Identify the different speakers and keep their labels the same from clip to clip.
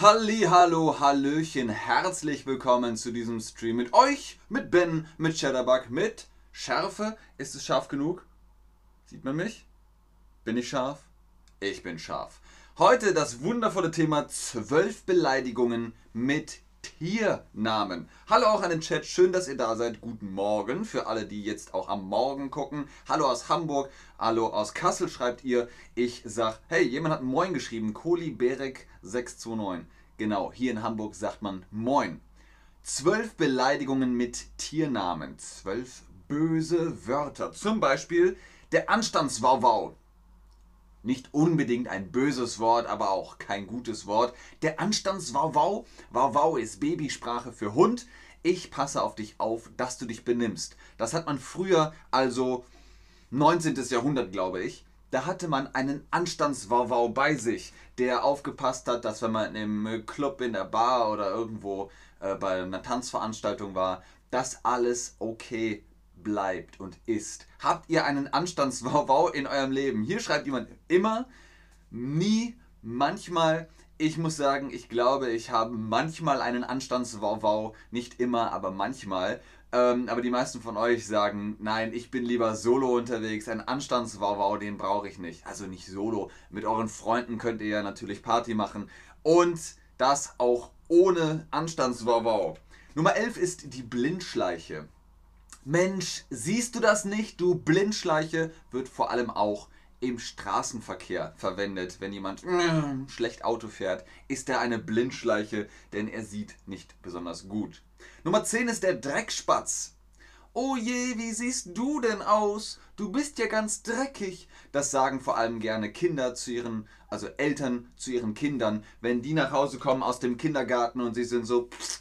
Speaker 1: Halli, hallo, hallöchen, herzlich willkommen zu diesem Stream mit euch, mit Ben, mit Shadowbug, mit Schärfe. Ist es scharf genug? Sieht man mich? Bin ich scharf? Ich bin scharf. Heute das wundervolle Thema 12 Beleidigungen mit Tiernamen. Hallo auch an den Chat, schön, dass ihr da seid. Guten Morgen für alle, die jetzt auch am Morgen gucken. Hallo aus Hamburg, hallo aus Kassel schreibt ihr. Ich sag, hey, jemand hat Moin geschrieben. Kohli Berek 629. Genau, hier in Hamburg sagt man Moin. Zwölf Beleidigungen mit Tiernamen. Zwölf böse Wörter. Zum Beispiel der Anstandswauwau nicht unbedingt ein böses Wort, aber auch kein gutes Wort. Der Anstandswauwau. Wauwau ist Babysprache für Hund. Ich passe auf dich auf, dass du dich benimmst. Das hat man früher, also 19. Jahrhundert, glaube ich. Da hatte man einen Anstandswauwau bei sich, der aufgepasst hat, dass wenn man im Club, in der Bar oder irgendwo äh, bei einer Tanzveranstaltung war, dass alles okay bleibt und ist. Habt ihr einen Anstandswauwau in eurem Leben? Hier schreibt jemand immer, nie, manchmal. Ich muss sagen, ich glaube, ich habe manchmal einen Anstandswauwau. Nicht immer, aber manchmal. Ähm, aber die meisten von euch sagen, nein, ich bin lieber solo unterwegs. Ein Anstandswauwau, den brauche ich nicht. Also nicht solo. Mit euren Freunden könnt ihr ja natürlich Party machen. Und das auch ohne Anstandswauwau. Nummer 11 ist die Blindschleiche. Mensch, siehst du das nicht, du Blindschleiche, wird vor allem auch im Straßenverkehr verwendet. Wenn jemand mm, schlecht Auto fährt, ist er eine Blindschleiche, denn er sieht nicht besonders gut. Nummer 10 ist der Dreckspatz. Oh je, wie siehst du denn aus? Du bist ja ganz dreckig. Das sagen vor allem gerne Kinder zu ihren, also Eltern zu ihren Kindern, wenn die nach Hause kommen aus dem Kindergarten und sie sind so, pff,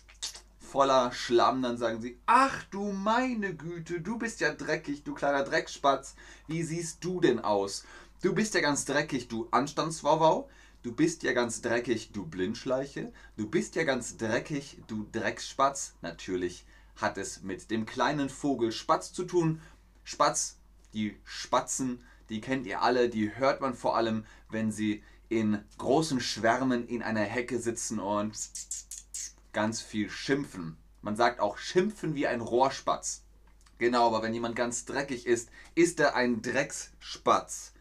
Speaker 1: voller Schlamm, dann sagen sie, ach du meine Güte, du bist ja dreckig, du kleiner Dreckspatz, wie siehst du denn aus? Du bist ja ganz dreckig, du Anstandswauwau, du bist ja ganz dreckig, du Blindschleiche, du bist ja ganz dreckig, du Drecksspatz. Natürlich hat es mit dem kleinen Vogel Spatz zu tun. Spatz, die Spatzen, die kennt ihr alle, die hört man vor allem, wenn sie in großen Schwärmen in einer Hecke sitzen und ganz viel schimpfen. Man sagt auch schimpfen wie ein Rohrspatz. Genau, aber wenn jemand ganz dreckig ist, ist er ein Drecksspatz.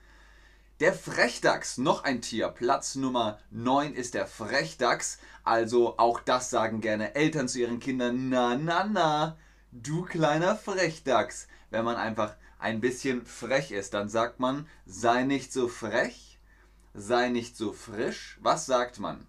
Speaker 1: Der Frechdachs, noch ein Tier. Platz Nummer 9 ist der Frechdachs. Also auch das sagen gerne Eltern zu ihren Kindern. Na, na, na, du kleiner Frechdachs. Wenn man einfach ein bisschen frech ist, dann sagt man, sei nicht so frech, sei nicht so frisch. Was sagt man?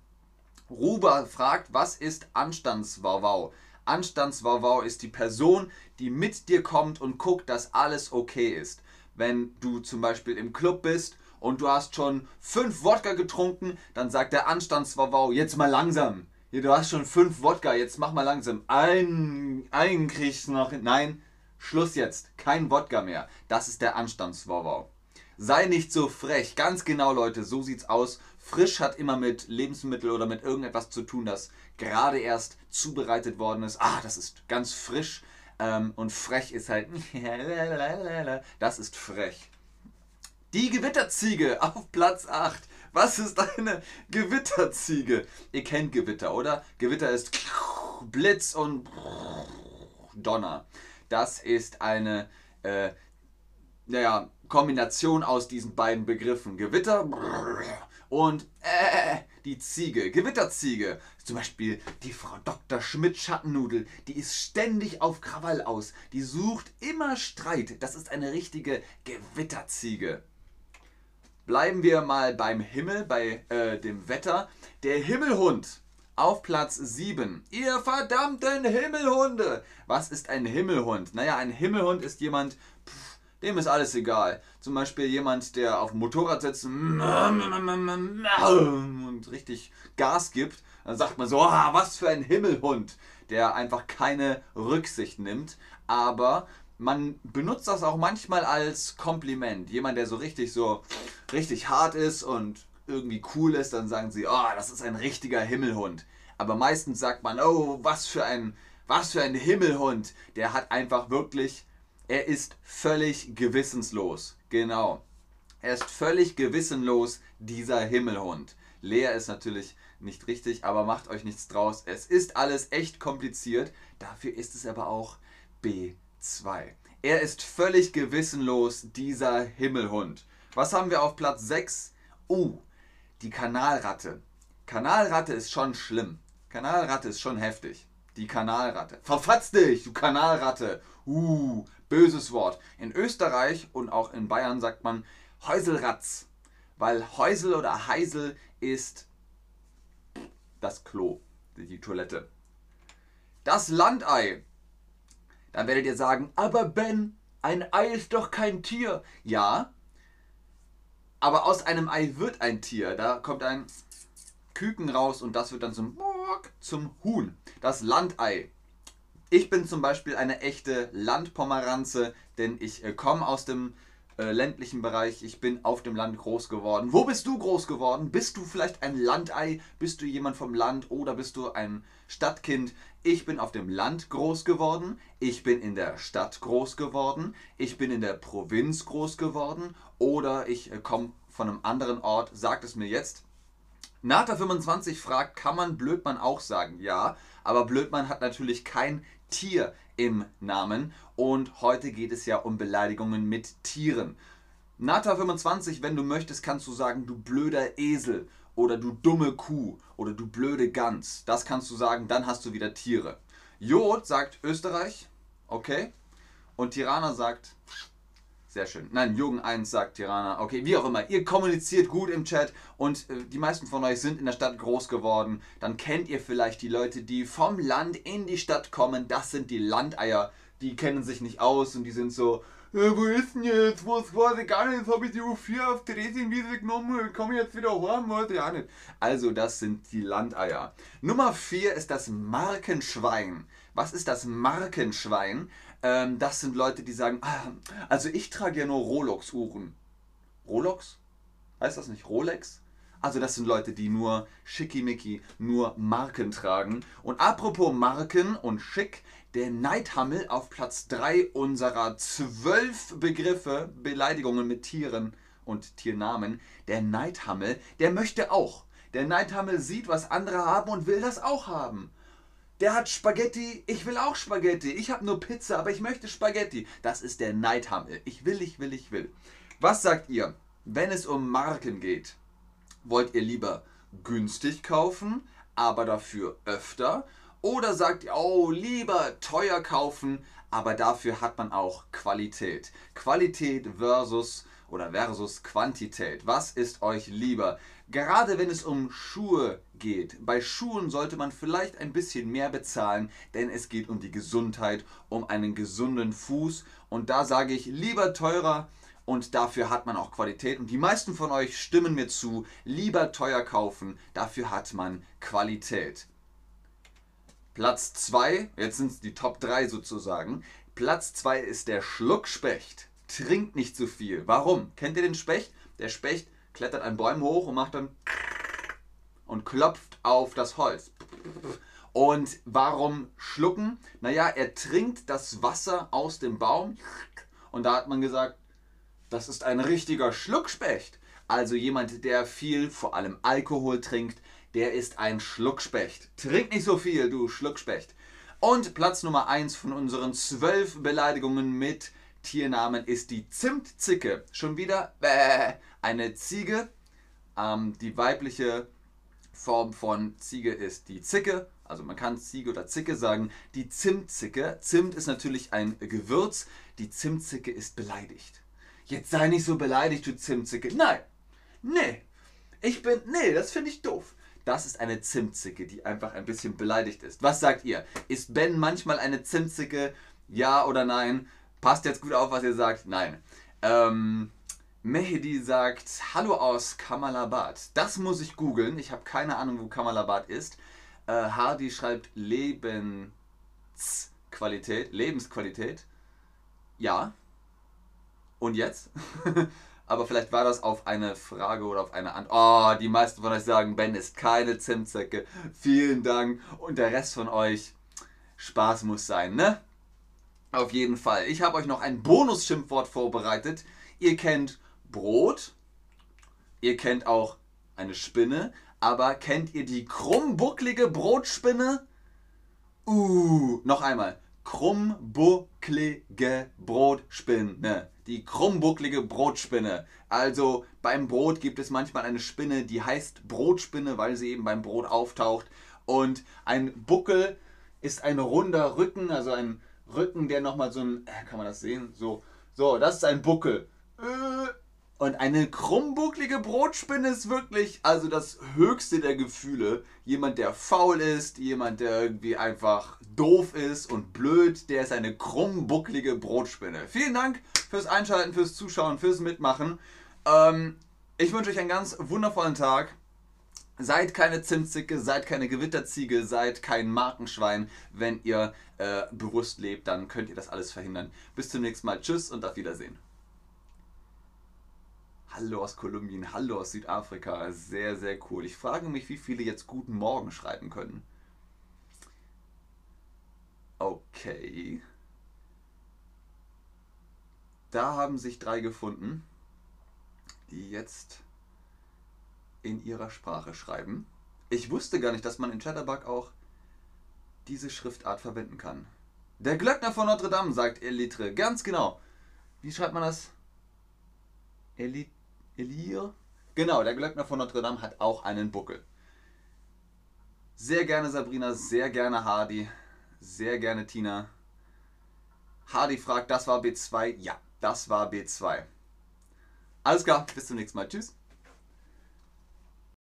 Speaker 1: Ruber fragt, was ist Anstandswauwau? Anstandswauwau ist die Person, die mit dir kommt und guckt, dass alles okay ist. Wenn du zum Beispiel im Club bist und du hast schon fünf Wodka getrunken, dann sagt der Anstandswauwau, jetzt mal langsam. Hier, du hast schon fünf Wodka, jetzt mach mal langsam. Ein, einen kriegst du noch. Nein, Schluss jetzt. Kein Wodka mehr. Das ist der Anstandswauwau. Sei nicht so frech. Ganz genau, Leute, so sieht's aus. Frisch hat immer mit Lebensmittel oder mit irgendetwas zu tun, das gerade erst zubereitet worden ist. Ah, das ist ganz frisch. Ähm, und frech ist halt. Das ist frech. Die Gewitterziege auf Platz 8. Was ist eine Gewitterziege? Ihr kennt Gewitter, oder? Gewitter ist Blitz und Donner. Das ist eine, äh, naja, Kombination aus diesen beiden Begriffen. Gewitter und äh, die Ziege, Gewitterziege. Zum Beispiel die Frau Dr. Schmidt Schattennudel, die ist ständig auf Krawall aus. Die sucht immer Streit. Das ist eine richtige Gewitterziege. Bleiben wir mal beim Himmel, bei äh, dem Wetter. Der Himmelhund auf Platz 7. Ihr verdammten Himmelhunde! Was ist ein Himmelhund? Naja, ein Himmelhund ist jemand, dem ist alles egal. Zum Beispiel jemand, der auf dem Motorrad sitzt und richtig Gas gibt. Dann sagt man so, oh, was für ein Himmelhund, der einfach keine Rücksicht nimmt. Aber man benutzt das auch manchmal als Kompliment. Jemand, der so richtig so richtig hart ist und irgendwie cool ist, dann sagen sie, oh, das ist ein richtiger Himmelhund. Aber meistens sagt man, oh, was für ein, was für ein Himmelhund. Der hat einfach wirklich er ist völlig gewissenslos. Genau. Er ist völlig gewissenlos, dieser Himmelhund. Leer ist natürlich nicht richtig, aber macht euch nichts draus. Es ist alles echt kompliziert. Dafür ist es aber auch B2. Er ist völlig gewissenlos, dieser Himmelhund. Was haben wir auf Platz 6? Uh, die Kanalratte. Kanalratte ist schon schlimm. Kanalratte ist schon heftig. Die Kanalratte. Verfatz dich, du Kanalratte. Uh, böses Wort. In Österreich und auch in Bayern sagt man Häuselratz. Weil Häusel oder Heisel ist das Klo, die Toilette. Das Landei. Dann werdet ihr sagen, aber Ben, ein Ei ist doch kein Tier. Ja, aber aus einem Ei wird ein Tier. Da kommt ein Küken raus und das wird dann zum, zum Huhn. Das Landei. Ich bin zum Beispiel eine echte Landpomeranze, denn ich äh, komme aus dem äh, ländlichen Bereich. Ich bin auf dem Land groß geworden. Wo bist du groß geworden? Bist du vielleicht ein Landei? Bist du jemand vom Land oder bist du ein Stadtkind? Ich bin auf dem Land groß geworden. Ich bin in der Stadt groß geworden. Ich bin in der Provinz groß geworden. Oder ich äh, komme von einem anderen Ort. Sagt es mir jetzt. Nata 25 fragt, kann man Blödmann auch sagen? Ja, aber Blödmann hat natürlich kein Tier im Namen und heute geht es ja um Beleidigungen mit Tieren. Nata 25, wenn du möchtest, kannst du sagen, du blöder Esel oder du dumme Kuh oder du blöde Gans. Das kannst du sagen, dann hast du wieder Tiere. Jod sagt Österreich, okay. Und Tirana sagt sehr schön. Nein, Jürgen 1 sagt Tirana. Okay, wie auch immer. Ihr kommuniziert gut im Chat und äh, die meisten von euch sind in der Stadt groß geworden. Dann kennt ihr vielleicht die Leute, die vom Land in die Stadt kommen. Das sind die Landeier. Die kennen sich nicht aus und die sind so, äh, wo ist denn jetzt? Was weiß ich gar nicht. Jetzt habe ich die U4 auf Theresienwiese genommen. Komme ich jetzt wieder heim? Weiß ich auch nicht. Also, das sind die Landeier. Nummer 4 ist das Markenschwein. Was ist das Markenschwein? Ähm, das sind Leute, die sagen, ah, also ich trage ja nur Rolex-Uhren. Rolex? Heißt das nicht Rolex? Also das sind Leute, die nur schickimicki, nur Marken tragen. Und apropos Marken und schick, der Neidhammel auf Platz 3 unserer zwölf Begriffe, Beleidigungen mit Tieren und Tiernamen. Der Neidhammel, der möchte auch. Der Neidhammel sieht, was andere haben und will das auch haben. Der hat Spaghetti, ich will auch Spaghetti. Ich habe nur Pizza, aber ich möchte Spaghetti. Das ist der Neidhammel. Ich will, ich will, ich will. Was sagt ihr, wenn es um Marken geht? Wollt ihr lieber günstig kaufen, aber dafür öfter? Oder sagt ihr, oh, lieber teuer kaufen, aber dafür hat man auch Qualität? Qualität versus oder versus Quantität. Was ist euch lieber? Gerade wenn es um Schuhe geht. Bei Schuhen sollte man vielleicht ein bisschen mehr bezahlen, denn es geht um die Gesundheit, um einen gesunden Fuß. Und da sage ich lieber teurer und dafür hat man auch Qualität. Und die meisten von euch stimmen mir zu, lieber teuer kaufen, dafür hat man Qualität. Platz 2, jetzt sind es die Top 3 sozusagen. Platz 2 ist der Schluckspecht. Trinkt nicht zu viel. Warum? Kennt ihr den Specht? Der Specht klettert an Bäumen hoch und macht dann und klopft auf das Holz. Und warum schlucken? Naja, er trinkt das Wasser aus dem Baum und da hat man gesagt, das ist ein richtiger Schluckspecht. Also jemand, der viel, vor allem Alkohol trinkt, der ist ein Schluckspecht. Trink nicht so viel, du Schluckspecht. Und Platz Nummer 1 von unseren zwölf Beleidigungen mit Tiernamen ist die Zimtzicke. Schon wieder äh, eine Ziege. Ähm, die weibliche Form von Ziege ist die Zicke. Also man kann Ziege oder Zicke sagen. Die Zimtzicke. Zimt ist natürlich ein Gewürz. Die Zimtzicke ist beleidigt. Jetzt sei nicht so beleidigt, du Zimtzicke. Nein. Nee. Ich bin. Nee, das finde ich doof. Das ist eine Zimtzicke, die einfach ein bisschen beleidigt ist. Was sagt ihr? Ist Ben manchmal eine Zimtzicke? Ja oder nein? Passt jetzt gut auf, was ihr sagt? Nein. Ähm, Mehdi sagt, hallo aus Kamalabad. Das muss ich googeln. Ich habe keine Ahnung, wo Kamalabad ist. Äh, Hardy schreibt Lebensqualität. Lebensqualität. Ja. Und jetzt? Aber vielleicht war das auf eine Frage oder auf eine Antwort. Oh, die meisten von euch sagen, Ben ist keine Zimtzecke. Vielen Dank. Und der Rest von euch, Spaß muss sein, ne? Auf jeden Fall. Ich habe euch noch ein Bonus-Schimpfwort vorbereitet. Ihr kennt Brot. Ihr kennt auch eine Spinne. Aber kennt ihr die krummbucklige Brotspinne? Uh, noch einmal. Krummbucklige Brotspinne. Die krummbucklige Brotspinne. Also beim Brot gibt es manchmal eine Spinne, die heißt Brotspinne, weil sie eben beim Brot auftaucht. Und ein Buckel ist ein runder Rücken, also ein Rücken, der nochmal so ein, äh, kann man das sehen? So, so, das ist ein Buckel. Äh, und eine krummbucklige Brotspinne ist wirklich, also das höchste der Gefühle. Jemand, der faul ist, jemand, der irgendwie einfach doof ist und blöd, der ist eine krummbucklige Brotspinne. Vielen Dank fürs Einschalten, fürs Zuschauen, fürs Mitmachen. Ähm, ich wünsche euch einen ganz wundervollen Tag. Seid keine Zimtzicke, seid keine Gewitterziege, seid kein Markenschwein. Wenn ihr äh, bewusst lebt, dann könnt ihr das alles verhindern. Bis zum nächsten Mal. Tschüss und auf Wiedersehen. Hallo aus Kolumbien, hallo aus Südafrika. Sehr, sehr cool. Ich frage mich, wie viele jetzt Guten Morgen schreiben können. Okay. Da haben sich drei gefunden, die jetzt in ihrer Sprache schreiben. Ich wusste gar nicht, dass man in Chatterbug auch diese Schriftart verwenden kann. Der Glöckner von Notre Dame, sagt Elitre. Ganz genau. Wie schreibt man das? Elitre. Elir. Genau, der Glöckner von Notre Dame hat auch einen Buckel. Sehr gerne Sabrina, sehr gerne Hardy, sehr gerne Tina. Hardy fragt, das war B2? Ja, das war B2. Alles klar, bis zum nächsten Mal. Tschüss.